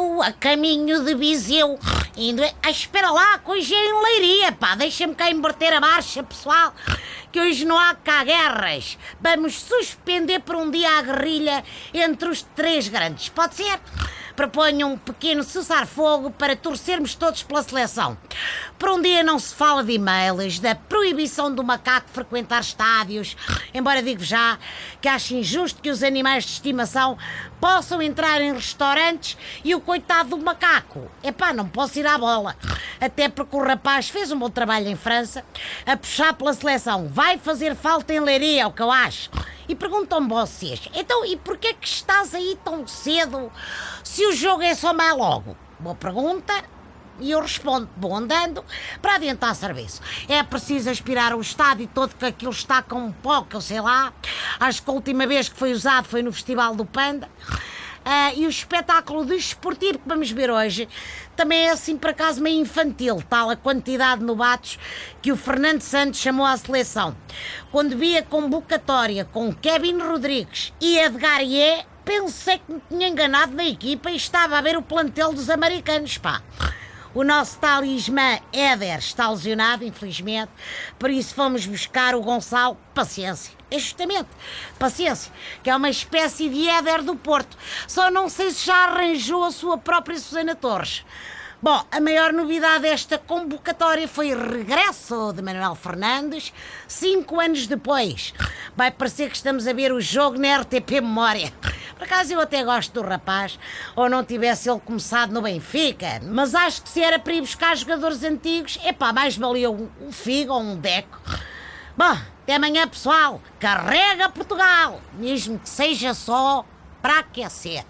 Viseu, a caminho de Viseu. Indo a espera lá, que hoje é em Leiria, pá. Deixa-me cá inverter a marcha, pessoal. Que hoje não há cá guerras. Vamos suspender por um dia a guerrilha entre os três grandes. Pode ser? Proponho um pequeno cessar-fogo para torcermos todos pela seleção. Por um dia não se fala de e-mails, da proibição do macaco frequentar estádios, embora digo já que acho injusto que os animais de estimação possam entrar em restaurantes e o coitado do macaco. Epá, não posso ir à bola. Até porque o rapaz fez um bom trabalho em França, a puxar pela seleção. Vai fazer falta em Leiria, é o que eu acho. E perguntam-me vocês, então e porquê que estás aí tão cedo se o jogo é só mais logo? Boa pergunta. E eu respondo, vou andando para adiantar serviço. É preciso aspirar o estádio todo que aquilo está com um pó, que eu sei lá. Acho que a última vez que foi usado foi no Festival do Panda. Uh, e o espetáculo desportivo que vamos ver hoje também é assim por acaso meio infantil, tal a quantidade de novatos que o Fernando Santos chamou à seleção. Quando vi a convocatória com Kevin Rodrigues e Edgar Ié, pensei que me tinha enganado na equipa e estava a ver o plantel dos americanos, pá. O nosso talismã Éder está lesionado, infelizmente, por isso fomos buscar o Gonçalo Paciência. É justamente, paciência, que é uma espécie de Éder do Porto. Só não sei se já arranjou a sua própria Susana Torres. Bom, a maior novidade desta convocatória foi o regresso de Manuel Fernandes, cinco anos depois. Vai parecer que estamos a ver o jogo na RTP Memória. Por acaso eu até gosto do rapaz, ou não tivesse ele começado no Benfica, mas acho que se era para ir buscar jogadores antigos, epá, mais valia um, um Figo ou um Deco. Bom, até amanhã, pessoal. Carrega Portugal, mesmo que seja só para aquecer.